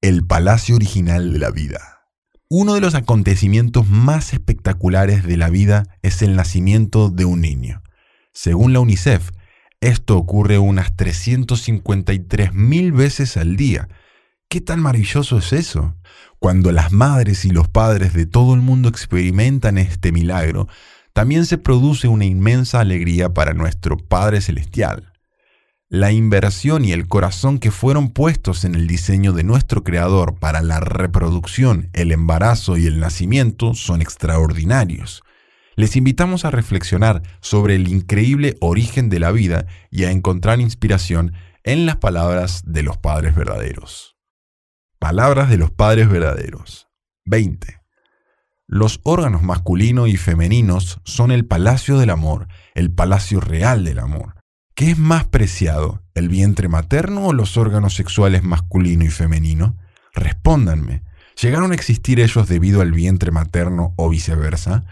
el palacio original de la vida. Uno de los acontecimientos más espectaculares de la vida es el nacimiento de un niño. Según la UNICEF, esto ocurre unas 353.000 veces al día. ¿Qué tan maravilloso es eso? Cuando las madres y los padres de todo el mundo experimentan este milagro, también se produce una inmensa alegría para nuestro Padre Celestial. La inversión y el corazón que fueron puestos en el diseño de nuestro Creador para la reproducción, el embarazo y el nacimiento son extraordinarios. Les invitamos a reflexionar sobre el increíble origen de la vida y a encontrar inspiración en las palabras de los padres verdaderos. Palabras de los padres verdaderos. 20. Los órganos masculino y femeninos son el palacio del amor, el palacio real del amor. ¿Qué es más preciado, el vientre materno o los órganos sexuales masculino y femenino? Respóndanme. ¿Llegaron a existir ellos debido al vientre materno o viceversa?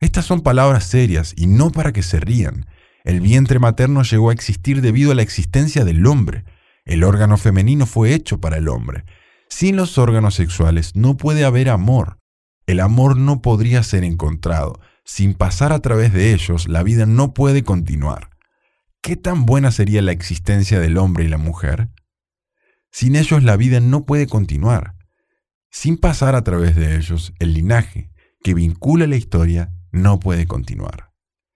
Estas son palabras serias y no para que se rían. El vientre materno llegó a existir debido a la existencia del hombre. El órgano femenino fue hecho para el hombre. Sin los órganos sexuales no puede haber amor. El amor no podría ser encontrado. Sin pasar a través de ellos, la vida no puede continuar. ¿Qué tan buena sería la existencia del hombre y la mujer? Sin ellos la vida no puede continuar. Sin pasar a través de ellos, el linaje que vincula la historia no puede continuar.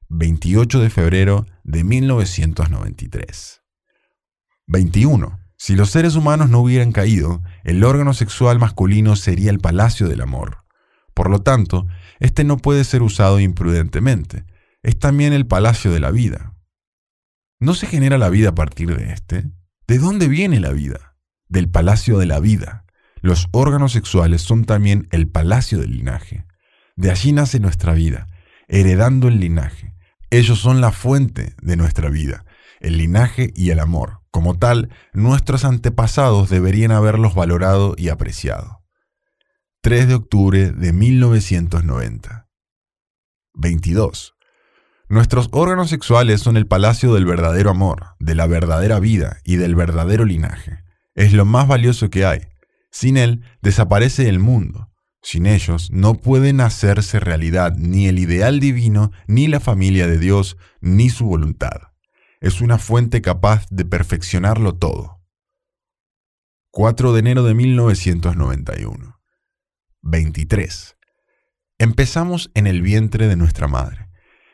28 de febrero de 1993. 21. Si los seres humanos no hubieran caído, el órgano sexual masculino sería el palacio del amor. Por lo tanto, este no puede ser usado imprudentemente. Es también el palacio de la vida. ¿No se genera la vida a partir de este? ¿De dónde viene la vida? Del palacio de la vida. Los órganos sexuales son también el palacio del linaje. De allí nace nuestra vida, heredando el linaje. Ellos son la fuente de nuestra vida, el linaje y el amor. Como tal, nuestros antepasados deberían haberlos valorado y apreciado. 3 de octubre de 1990. 22. Nuestros órganos sexuales son el palacio del verdadero amor, de la verdadera vida y del verdadero linaje. Es lo más valioso que hay. Sin él desaparece el mundo. Sin ellos no pueden hacerse realidad ni el ideal divino, ni la familia de Dios, ni su voluntad. Es una fuente capaz de perfeccionarlo todo. 4 de enero de 1991. 23. Empezamos en el vientre de nuestra madre.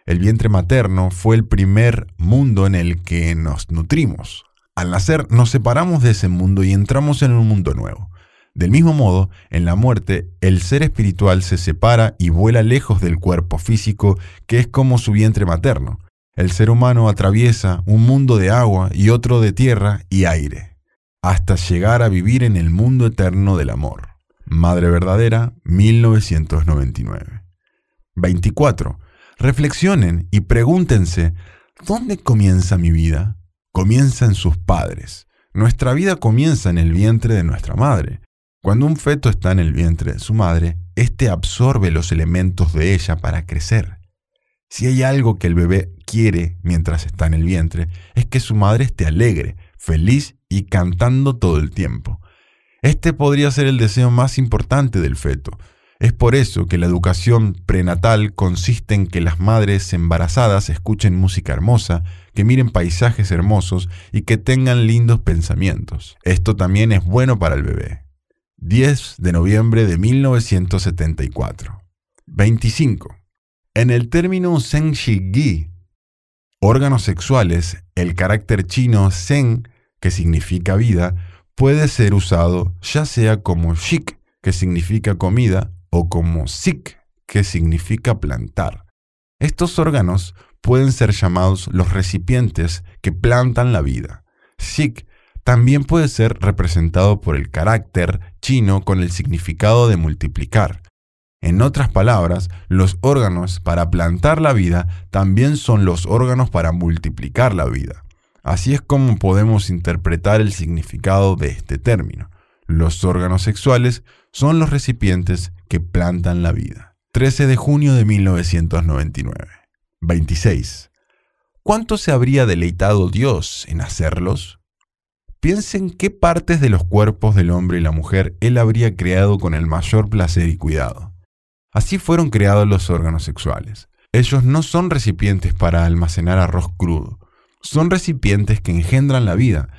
El vientre materno fue el primer mundo en el que nos nutrimos. Al nacer nos separamos de ese mundo y entramos en un mundo nuevo. Del mismo modo, en la muerte, el ser espiritual se separa y vuela lejos del cuerpo físico, que es como su vientre materno. El ser humano atraviesa un mundo de agua y otro de tierra y aire, hasta llegar a vivir en el mundo eterno del amor. Madre Verdadera, 1999. 24. Reflexionen y pregúntense, ¿dónde comienza mi vida? Comienza en sus padres. Nuestra vida comienza en el vientre de nuestra madre. Cuando un feto está en el vientre de su madre, éste absorbe los elementos de ella para crecer. Si hay algo que el bebé quiere mientras está en el vientre, es que su madre esté alegre, feliz y cantando todo el tiempo. Este podría ser el deseo más importante del feto, es por eso que la educación prenatal consiste en que las madres embarazadas escuchen música hermosa, que miren paisajes hermosos y que tengan lindos pensamientos. Esto también es bueno para el bebé. 10 de noviembre de 1974. 25. En el término Zeng Gi, órganos sexuales, el carácter chino Zeng, que significa vida, puede ser usado ya sea como Shik, que significa comida, o como sik, que significa plantar. Estos órganos pueden ser llamados los recipientes que plantan la vida. Sik también puede ser representado por el carácter chino con el significado de multiplicar. En otras palabras, los órganos para plantar la vida también son los órganos para multiplicar la vida. Así es como podemos interpretar el significado de este término. Los órganos sexuales son los recipientes que plantan la vida. 13 de junio de 1999. 26. ¿Cuánto se habría deleitado Dios en hacerlos? piensen qué partes de los cuerpos del hombre y la mujer él habría creado con el mayor placer y cuidado. Así fueron creados los órganos sexuales. Ellos no son recipientes para almacenar arroz crudo, son recipientes que engendran la vida,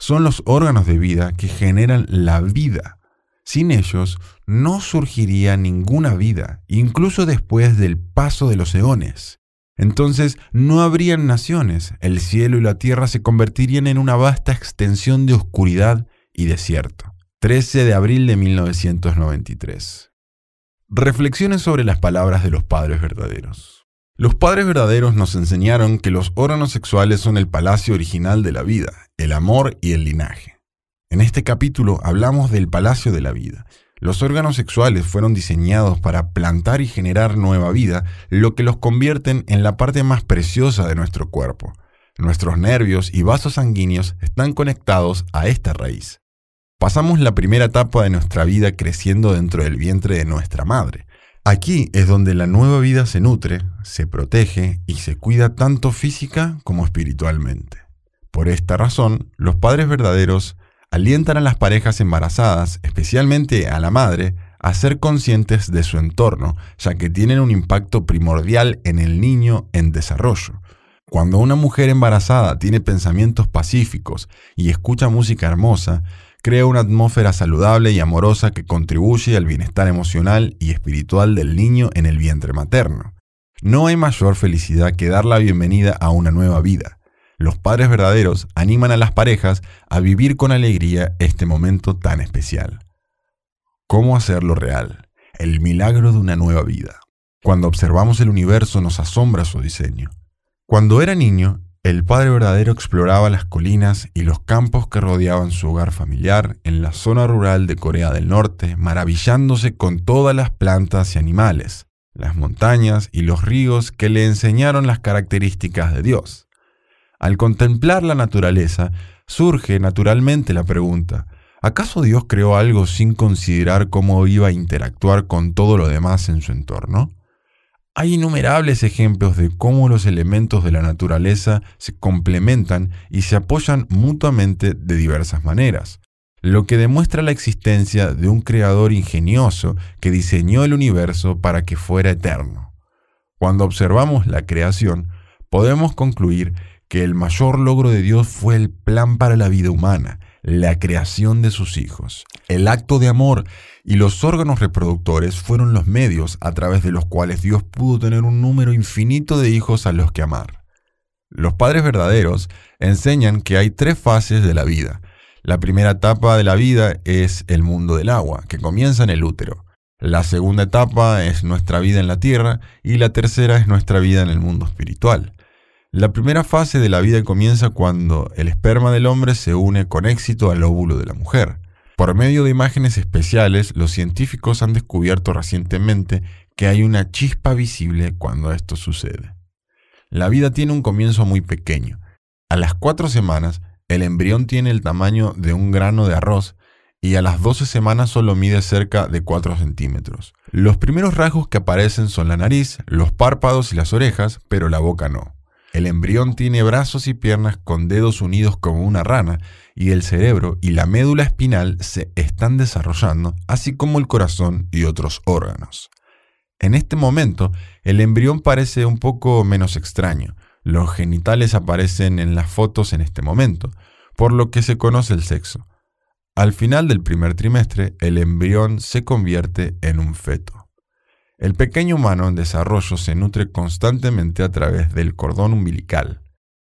son los órganos de vida que generan la vida. Sin ellos no surgiría ninguna vida, incluso después del paso de los eones. Entonces no habrían naciones, el cielo y la tierra se convertirían en una vasta extensión de oscuridad y desierto. 13 de abril de 1993. Reflexiones sobre las palabras de los padres verdaderos. Los padres verdaderos nos enseñaron que los órganos sexuales son el palacio original de la vida, el amor y el linaje. En este capítulo hablamos del palacio de la vida, los órganos sexuales fueron diseñados para plantar y generar nueva vida, lo que los convierten en la parte más preciosa de nuestro cuerpo. Nuestros nervios y vasos sanguíneos están conectados a esta raíz. Pasamos la primera etapa de nuestra vida creciendo dentro del vientre de nuestra madre. Aquí es donde la nueva vida se nutre, se protege y se cuida tanto física como espiritualmente. Por esta razón, los padres verdaderos alientan a las parejas embarazadas, especialmente a la madre, a ser conscientes de su entorno, ya que tienen un impacto primordial en el niño en desarrollo. Cuando una mujer embarazada tiene pensamientos pacíficos y escucha música hermosa, crea una atmósfera saludable y amorosa que contribuye al bienestar emocional y espiritual del niño en el vientre materno. No hay mayor felicidad que dar la bienvenida a una nueva vida. Los padres verdaderos animan a las parejas a vivir con alegría este momento tan especial. ¿Cómo hacerlo real? El milagro de una nueva vida. Cuando observamos el universo nos asombra su diseño. Cuando era niño, el padre verdadero exploraba las colinas y los campos que rodeaban su hogar familiar en la zona rural de Corea del Norte, maravillándose con todas las plantas y animales, las montañas y los ríos que le enseñaron las características de Dios. Al contemplar la naturaleza, surge naturalmente la pregunta, ¿acaso Dios creó algo sin considerar cómo iba a interactuar con todo lo demás en su entorno? Hay innumerables ejemplos de cómo los elementos de la naturaleza se complementan y se apoyan mutuamente de diversas maneras, lo que demuestra la existencia de un creador ingenioso que diseñó el universo para que fuera eterno. Cuando observamos la creación, podemos concluir que el mayor logro de Dios fue el plan para la vida humana, la creación de sus hijos. El acto de amor y los órganos reproductores fueron los medios a través de los cuales Dios pudo tener un número infinito de hijos a los que amar. Los padres verdaderos enseñan que hay tres fases de la vida. La primera etapa de la vida es el mundo del agua, que comienza en el útero. La segunda etapa es nuestra vida en la tierra y la tercera es nuestra vida en el mundo espiritual. La primera fase de la vida comienza cuando el esperma del hombre se une con éxito al óvulo de la mujer. Por medio de imágenes especiales, los científicos han descubierto recientemente que hay una chispa visible cuando esto sucede. La vida tiene un comienzo muy pequeño. A las cuatro semanas, el embrión tiene el tamaño de un grano de arroz y a las 12 semanas solo mide cerca de 4 centímetros. Los primeros rasgos que aparecen son la nariz, los párpados y las orejas, pero la boca no. El embrión tiene brazos y piernas con dedos unidos como una rana y el cerebro y la médula espinal se están desarrollando, así como el corazón y otros órganos. En este momento, el embrión parece un poco menos extraño. Los genitales aparecen en las fotos en este momento, por lo que se conoce el sexo. Al final del primer trimestre, el embrión se convierte en un feto. El pequeño humano en desarrollo se nutre constantemente a través del cordón umbilical.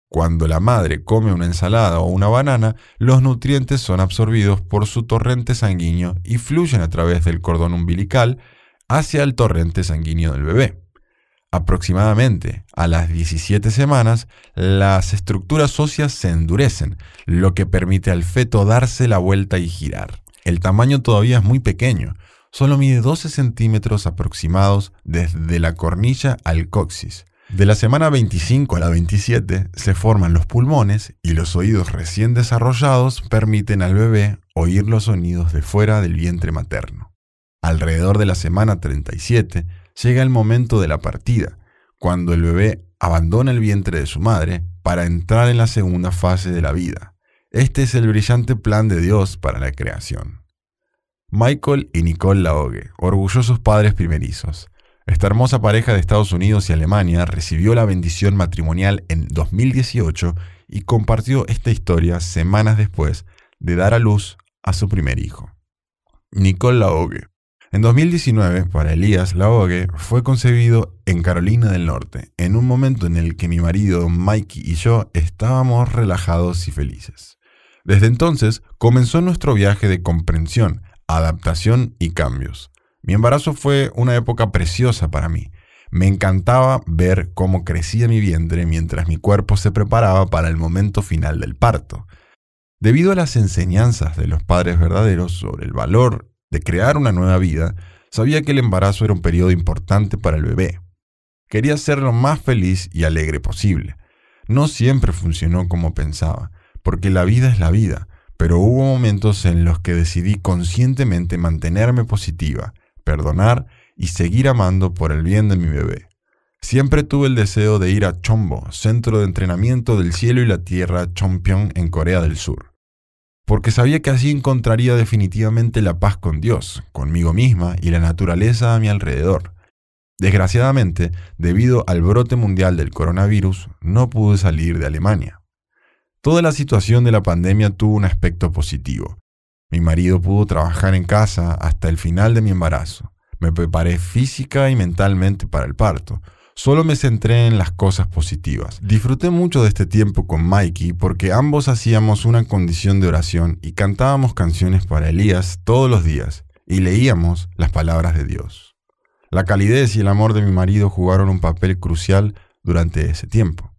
Cuando la madre come una ensalada o una banana, los nutrientes son absorbidos por su torrente sanguíneo y fluyen a través del cordón umbilical hacia el torrente sanguíneo del bebé. Aproximadamente a las 17 semanas, las estructuras óseas se endurecen, lo que permite al feto darse la vuelta y girar. El tamaño todavía es muy pequeño, solo mide 12 centímetros aproximados desde la cornilla al coxis. De la semana 25 a la 27 se forman los pulmones y los oídos recién desarrollados permiten al bebé oír los sonidos de fuera del vientre materno. Alrededor de la semana 37 llega el momento de la partida, cuando el bebé abandona el vientre de su madre para entrar en la segunda fase de la vida, Este es el brillante plan de Dios para la creación. Michael y Nicole Laogue, orgullosos padres primerizos. Esta hermosa pareja de Estados Unidos y Alemania recibió la bendición matrimonial en 2018 y compartió esta historia semanas después de dar a luz a su primer hijo. Nicole Laogue. En 2019, para Elías Laogue, fue concebido en Carolina del Norte, en un momento en el que mi marido Mikey y yo estábamos relajados y felices. Desde entonces comenzó nuestro viaje de comprensión, adaptación y cambios. Mi embarazo fue una época preciosa para mí. Me encantaba ver cómo crecía mi vientre mientras mi cuerpo se preparaba para el momento final del parto. Debido a las enseñanzas de los padres verdaderos sobre el valor de crear una nueva vida, sabía que el embarazo era un periodo importante para el bebé. Quería ser lo más feliz y alegre posible. No siempre funcionó como pensaba, porque la vida es la vida, pero hubo momentos en los que decidí conscientemente mantenerme positiva, perdonar y seguir amando por el bien de mi bebé. Siempre tuve el deseo de ir a Chombo, centro de entrenamiento del cielo y la tierra Chongpyeong en Corea del Sur porque sabía que así encontraría definitivamente la paz con Dios, conmigo misma y la naturaleza a mi alrededor. Desgraciadamente, debido al brote mundial del coronavirus, no pude salir de Alemania. Toda la situación de la pandemia tuvo un aspecto positivo. Mi marido pudo trabajar en casa hasta el final de mi embarazo. Me preparé física y mentalmente para el parto, Solo me centré en las cosas positivas. Disfruté mucho de este tiempo con Mikey porque ambos hacíamos una condición de oración y cantábamos canciones para Elías todos los días y leíamos las palabras de Dios. La calidez y el amor de mi marido jugaron un papel crucial durante ese tiempo.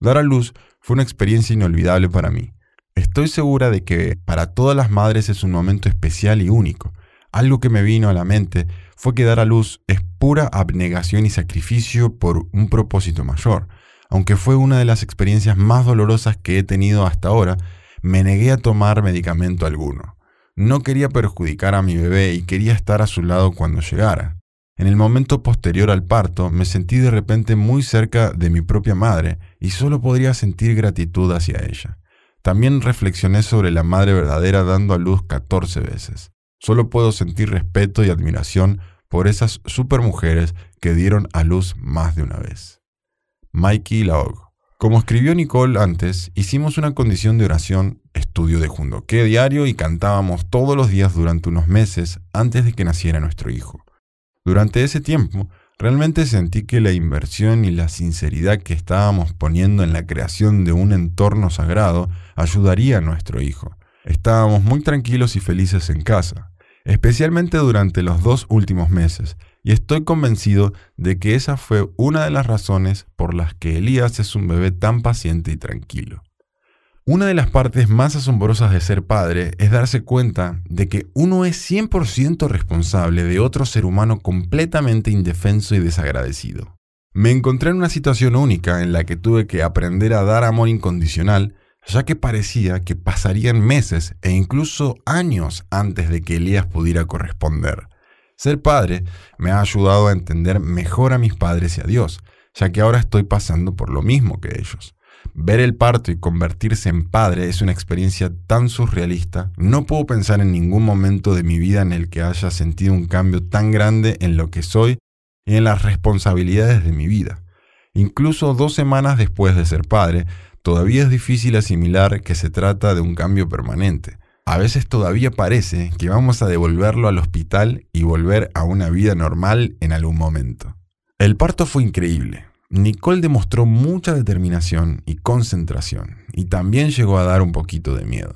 Dar a luz fue una experiencia inolvidable para mí. Estoy segura de que para todas las madres es un momento especial y único. Algo que me vino a la mente fue que dar a luz es pura abnegación y sacrificio por un propósito mayor. Aunque fue una de las experiencias más dolorosas que he tenido hasta ahora, me negué a tomar medicamento alguno. No quería perjudicar a mi bebé y quería estar a su lado cuando llegara. En el momento posterior al parto me sentí de repente muy cerca de mi propia madre y solo podría sentir gratitud hacia ella. También reflexioné sobre la madre verdadera dando a luz 14 veces. Solo puedo sentir respeto y admiración por esas supermujeres que dieron a luz más de una vez. Mikey Laog. Como escribió Nicole antes, hicimos una condición de oración, estudio de Jundoque diario y cantábamos todos los días durante unos meses antes de que naciera nuestro hijo. Durante ese tiempo, realmente sentí que la inversión y la sinceridad que estábamos poniendo en la creación de un entorno sagrado ayudaría a nuestro hijo. Estábamos muy tranquilos y felices en casa, especialmente durante los dos últimos meses, y estoy convencido de que esa fue una de las razones por las que Elías es un bebé tan paciente y tranquilo. Una de las partes más asombrosas de ser padre es darse cuenta de que uno es 100% responsable de otro ser humano completamente indefenso y desagradecido. Me encontré en una situación única en la que tuve que aprender a dar amor incondicional ya que parecía que pasarían meses e incluso años antes de que Elías pudiera corresponder. Ser padre me ha ayudado a entender mejor a mis padres y a Dios, ya que ahora estoy pasando por lo mismo que ellos. Ver el parto y convertirse en padre es una experiencia tan surrealista, no puedo pensar en ningún momento de mi vida en el que haya sentido un cambio tan grande en lo que soy y en las responsabilidades de mi vida. Incluso dos semanas después de ser padre, todavía es difícil asimilar que se trata de un cambio permanente. A veces todavía parece que vamos a devolverlo al hospital y volver a una vida normal en algún momento. El parto fue increíble. Nicole demostró mucha determinación y concentración, y también llegó a dar un poquito de miedo.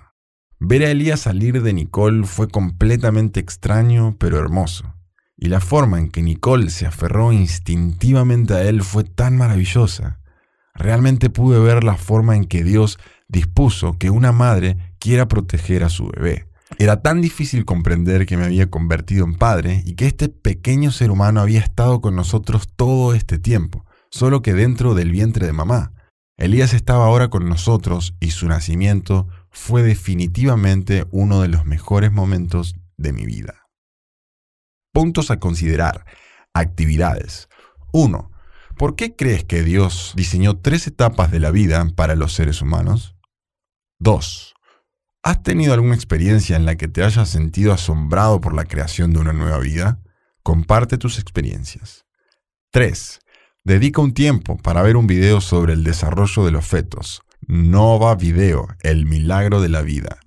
Ver a Elías salir de Nicole fue completamente extraño pero hermoso, y la forma en que Nicole se aferró instintivamente a él fue tan maravillosa realmente pude ver la forma en que Dios dispuso que una madre quiera proteger a su bebé. Era tan difícil comprender que me había convertido en padre y que este pequeño ser humano había estado con nosotros todo este tiempo, solo que dentro del vientre de mamá. Elías estaba ahora con nosotros y su nacimiento fue definitivamente uno de los mejores momentos de mi vida. Puntos a considerar. Actividades. 1. ¿Por qué crees que Dios diseñó tres etapas de la vida para los seres humanos? 2. ¿Has tenido alguna experiencia en la que te hayas sentido asombrado por la creación de una nueva vida? Comparte tus experiencias. 3. Dedica un tiempo para ver un video sobre el desarrollo de los fetos. Nova Video, el milagro de la vida.